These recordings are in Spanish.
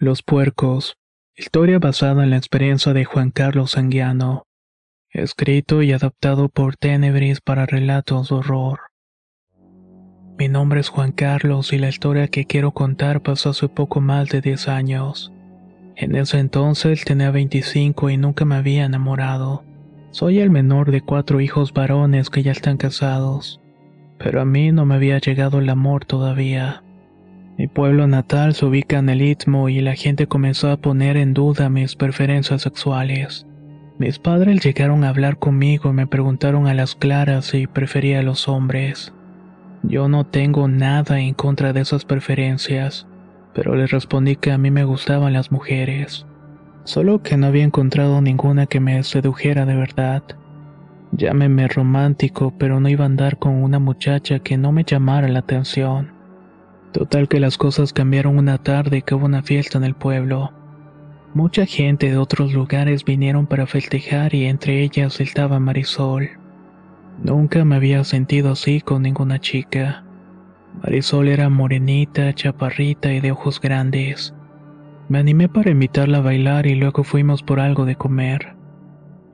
Los puercos. Historia basada en la experiencia de Juan Carlos Anguiano. Escrito y adaptado por Tenebris para relatos de horror. Mi nombre es Juan Carlos y la historia que quiero contar pasó hace poco más de 10 años. En ese entonces tenía 25 y nunca me había enamorado. Soy el menor de cuatro hijos varones que ya están casados. Pero a mí no me había llegado el amor todavía. Mi pueblo natal se ubica en el Istmo y la gente comenzó a poner en duda mis preferencias sexuales. Mis padres llegaron a hablar conmigo y me preguntaron a las claras si prefería a los hombres. Yo no tengo nada en contra de esas preferencias, pero les respondí que a mí me gustaban las mujeres, solo que no había encontrado ninguna que me sedujera de verdad. Llámeme romántico, pero no iba a andar con una muchacha que no me llamara la atención. Total que las cosas cambiaron una tarde que hubo una fiesta en el pueblo. Mucha gente de otros lugares vinieron para festejar y entre ellas estaba Marisol. Nunca me había sentido así con ninguna chica. Marisol era morenita, chaparrita y de ojos grandes. Me animé para invitarla a bailar y luego fuimos por algo de comer.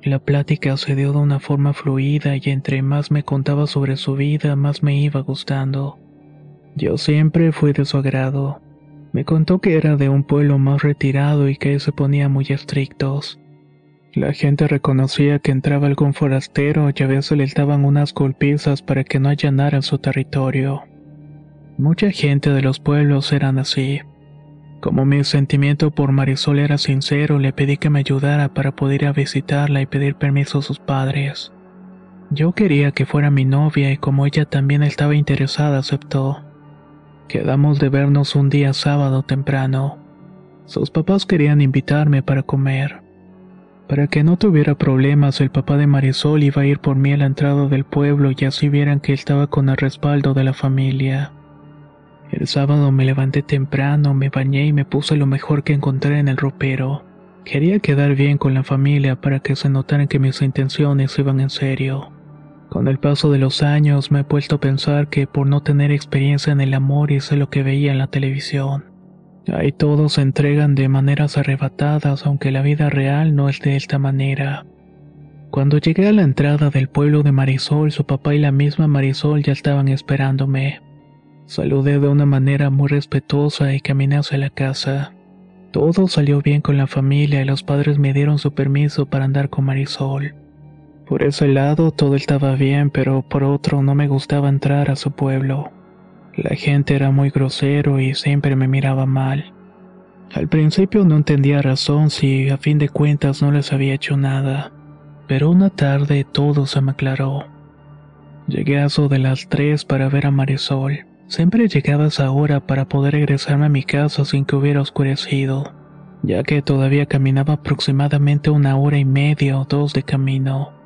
La plática se dio de una forma fluida y entre más me contaba sobre su vida, más me iba gustando. Yo siempre fui de su agrado. Me contó que era de un pueblo más retirado y que se ponía muy estrictos. La gente reconocía que entraba algún forastero y a veces le daban unas golpizas para que no allanaran su territorio. Mucha gente de los pueblos eran así. Como mi sentimiento por Marisol era sincero, le pedí que me ayudara para poder ir a visitarla y pedir permiso a sus padres. Yo quería que fuera mi novia y como ella también estaba interesada, aceptó. Quedamos de vernos un día sábado temprano. Sus papás querían invitarme para comer. Para que no tuviera problemas, el papá de Marisol iba a ir por mí a la entrada del pueblo y así vieran que estaba con el respaldo de la familia. El sábado me levanté temprano, me bañé y me puse lo mejor que encontré en el ropero. Quería quedar bien con la familia para que se notaran que mis intenciones iban en serio. Con el paso de los años me he puesto a pensar que por no tener experiencia en el amor hice lo que veía en la televisión. Ahí todos se entregan de maneras arrebatadas, aunque la vida real no es de esta manera. Cuando llegué a la entrada del pueblo de Marisol, su papá y la misma Marisol ya estaban esperándome. Saludé de una manera muy respetuosa y caminé hacia la casa. Todo salió bien con la familia y los padres me dieron su permiso para andar con Marisol. Por ese lado todo estaba bien, pero por otro no me gustaba entrar a su pueblo. La gente era muy grosero y siempre me miraba mal. Al principio no entendía razón si a fin de cuentas no les había hecho nada, pero una tarde todo se me aclaró. Llegué a eso de las tres para ver a Marisol. Siempre llegaba esa hora para poder regresarme a mi casa sin que hubiera oscurecido, ya que todavía caminaba aproximadamente una hora y media o dos de camino.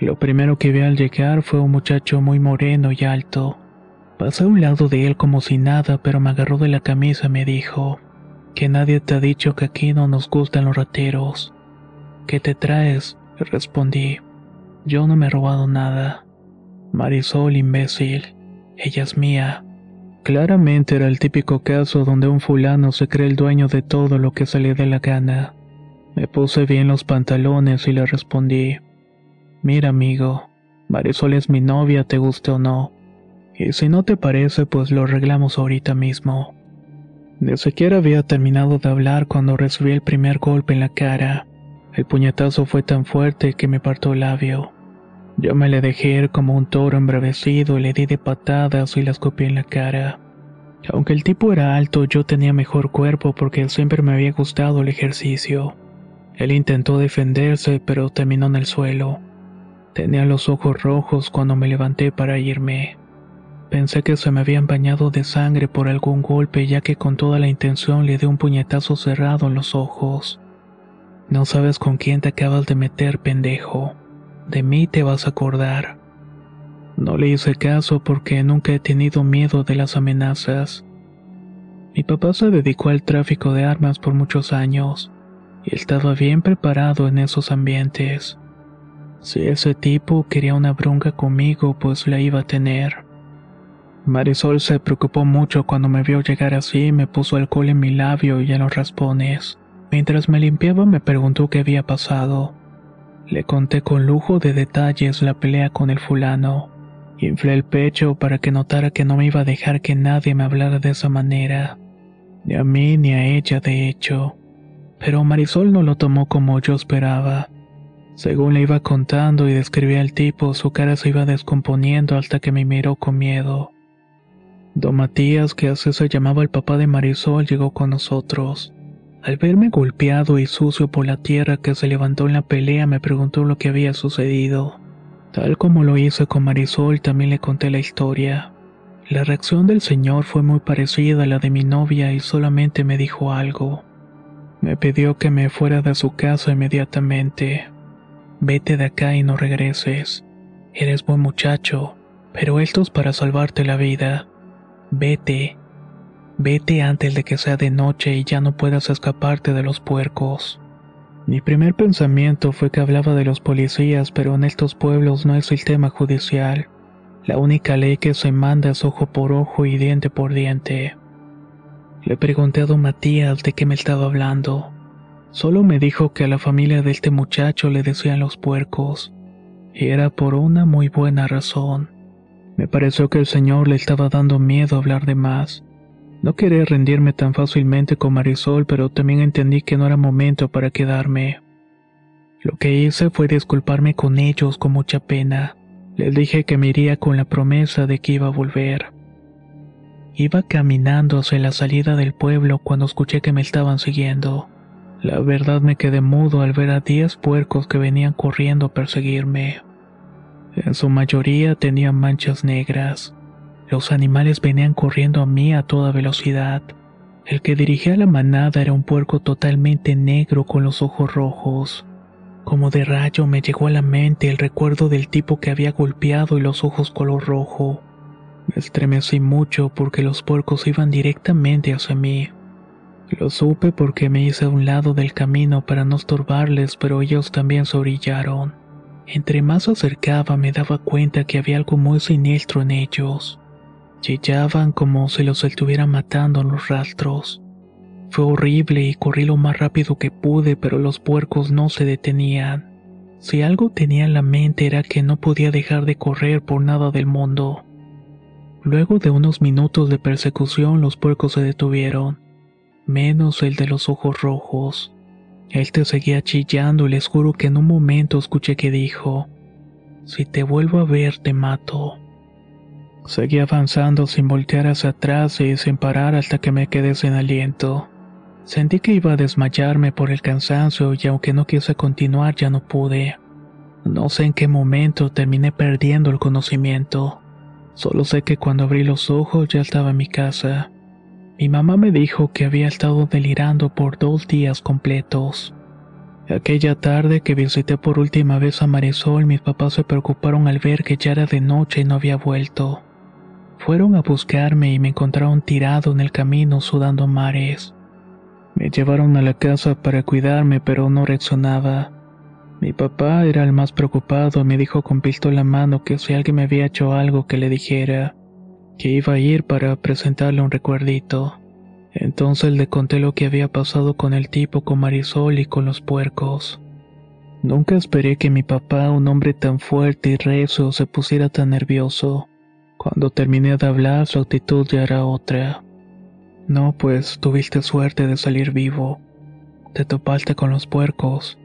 Lo primero que vi al llegar fue un muchacho muy moreno y alto. Pasé a un lado de él como si nada, pero me agarró de la camisa y me dijo, que nadie te ha dicho que aquí no nos gustan los rateros. ¿Qué te traes? Respondí. Yo no me he robado nada. Marisol, imbécil. Ella es mía. Claramente era el típico caso donde un fulano se cree el dueño de todo lo que se le dé la gana. Me puse bien los pantalones y le respondí. Mira, amigo, Marisol es mi novia, te guste o no. Y si no te parece, pues lo arreglamos ahorita mismo. Ni siquiera había terminado de hablar cuando recibí el primer golpe en la cara. El puñetazo fue tan fuerte que me partió el labio. Yo me le dejé ir como un toro embravecido y le di de patadas y la escupí en la cara. Aunque el tipo era alto, yo tenía mejor cuerpo porque siempre me había gustado el ejercicio. Él intentó defenderse, pero terminó en el suelo. Tenía los ojos rojos cuando me levanté para irme. Pensé que se me habían bañado de sangre por algún golpe ya que con toda la intención le di un puñetazo cerrado en los ojos. No sabes con quién te acabas de meter, pendejo. De mí te vas a acordar. No le hice caso porque nunca he tenido miedo de las amenazas. Mi papá se dedicó al tráfico de armas por muchos años y estaba bien preparado en esos ambientes. Si ese tipo quería una bronca conmigo, pues la iba a tener. Marisol se preocupó mucho cuando me vio llegar así y me puso alcohol en mi labio y en los raspones. Mientras me limpiaba me preguntó qué había pasado. Le conté con lujo de detalles la pelea con el fulano. Inflé el pecho para que notara que no me iba a dejar que nadie me hablara de esa manera. Ni a mí ni a ella, de hecho. Pero Marisol no lo tomó como yo esperaba. Según le iba contando y describía al tipo, su cara se iba descomponiendo hasta que me miró con miedo. Don Matías, que así se llamaba el papá de Marisol, llegó con nosotros. Al verme golpeado y sucio por la tierra que se levantó en la pelea, me preguntó lo que había sucedido. Tal como lo hice con Marisol, también le conté la historia. La reacción del señor fue muy parecida a la de mi novia y solamente me dijo algo. Me pidió que me fuera de su casa inmediatamente. Vete de acá y no regreses. Eres buen muchacho, pero esto es para salvarte la vida. Vete. Vete antes de que sea de noche y ya no puedas escaparte de los puercos. Mi primer pensamiento fue que hablaba de los policías, pero en estos pueblos no es el tema judicial. La única ley que se manda es ojo por ojo y diente por diente. Le pregunté a don Matías de qué me estaba hablando. Solo me dijo que a la familia de este muchacho le decían los puercos, y era por una muy buena razón. Me pareció que el señor le estaba dando miedo hablar de más. No quería rendirme tan fácilmente con Marisol, pero también entendí que no era momento para quedarme. Lo que hice fue disculparme con ellos con mucha pena. Les dije que me iría con la promesa de que iba a volver. Iba caminando hacia la salida del pueblo cuando escuché que me estaban siguiendo. La verdad me quedé mudo al ver a diez puercos que venían corriendo a perseguirme. En su mayoría tenían manchas negras. Los animales venían corriendo a mí a toda velocidad. El que dirigía la manada era un puerco totalmente negro con los ojos rojos. Como de rayo me llegó a la mente el recuerdo del tipo que había golpeado y los ojos color rojo. Me estremecí mucho porque los puercos iban directamente hacia mí. Lo supe porque me hice a un lado del camino para no estorbarles, pero ellos también se orillaron. Entre más se acercaba me daba cuenta que había algo muy siniestro en ellos. Chillaban como si los estuvieran matando en los rastros. Fue horrible y corrí lo más rápido que pude, pero los puercos no se detenían. Si algo tenía en la mente era que no podía dejar de correr por nada del mundo. Luego de unos minutos de persecución los puercos se detuvieron, menos el de los ojos rojos. Él te seguía chillando y les juro que en un momento escuché que dijo, Si te vuelvo a ver te mato. Seguí avanzando sin voltear hacia atrás y sin parar hasta que me quedé sin aliento. Sentí que iba a desmayarme por el cansancio y aunque no quise continuar ya no pude. No sé en qué momento terminé perdiendo el conocimiento. Solo sé que cuando abrí los ojos ya estaba en mi casa. Mi mamá me dijo que había estado delirando por dos días completos. Aquella tarde que visité por última vez a Marisol, mis papás se preocuparon al ver que ya era de noche y no había vuelto. Fueron a buscarme y me encontraron tirado en el camino sudando mares. Me llevaron a la casa para cuidarme, pero no reaccionaba. Mi papá era el más preocupado y me dijo con pistola en mano que si alguien me había hecho algo que le dijera que iba a ir para presentarle un recuerdito. Entonces le conté lo que había pasado con el tipo, con Marisol y con los puercos. Nunca esperé que mi papá, un hombre tan fuerte y rezo, se pusiera tan nervioso. Cuando terminé de hablar, su actitud ya era otra. No, pues tuviste suerte de salir vivo. Te topaste con los puercos.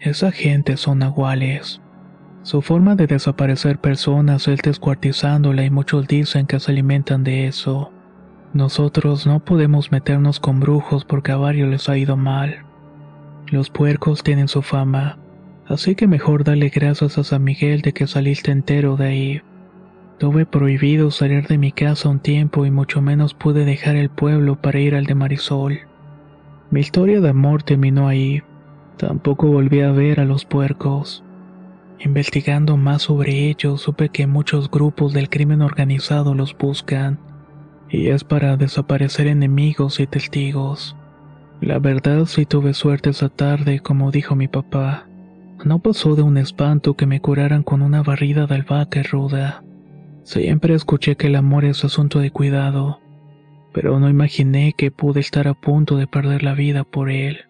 Esa gente son nahuales. Su forma de desaparecer personas es descuartizándola y muchos dicen que se alimentan de eso. Nosotros no podemos meternos con brujos porque a varios les ha ido mal. Los puercos tienen su fama, así que mejor darle gracias a San Miguel de que saliste entero de ahí. Tuve prohibido salir de mi casa un tiempo y mucho menos pude dejar el pueblo para ir al de Marisol. Mi historia de amor terminó ahí. Tampoco volví a ver a los puercos. Investigando más sobre ellos, supe que muchos grupos del crimen organizado los buscan, y es para desaparecer enemigos y testigos. La verdad sí tuve suerte esa tarde, como dijo mi papá. No pasó de un espanto que me curaran con una barrida de albahaca ruda. Siempre escuché que el amor es asunto de cuidado, pero no imaginé que pude estar a punto de perder la vida por él.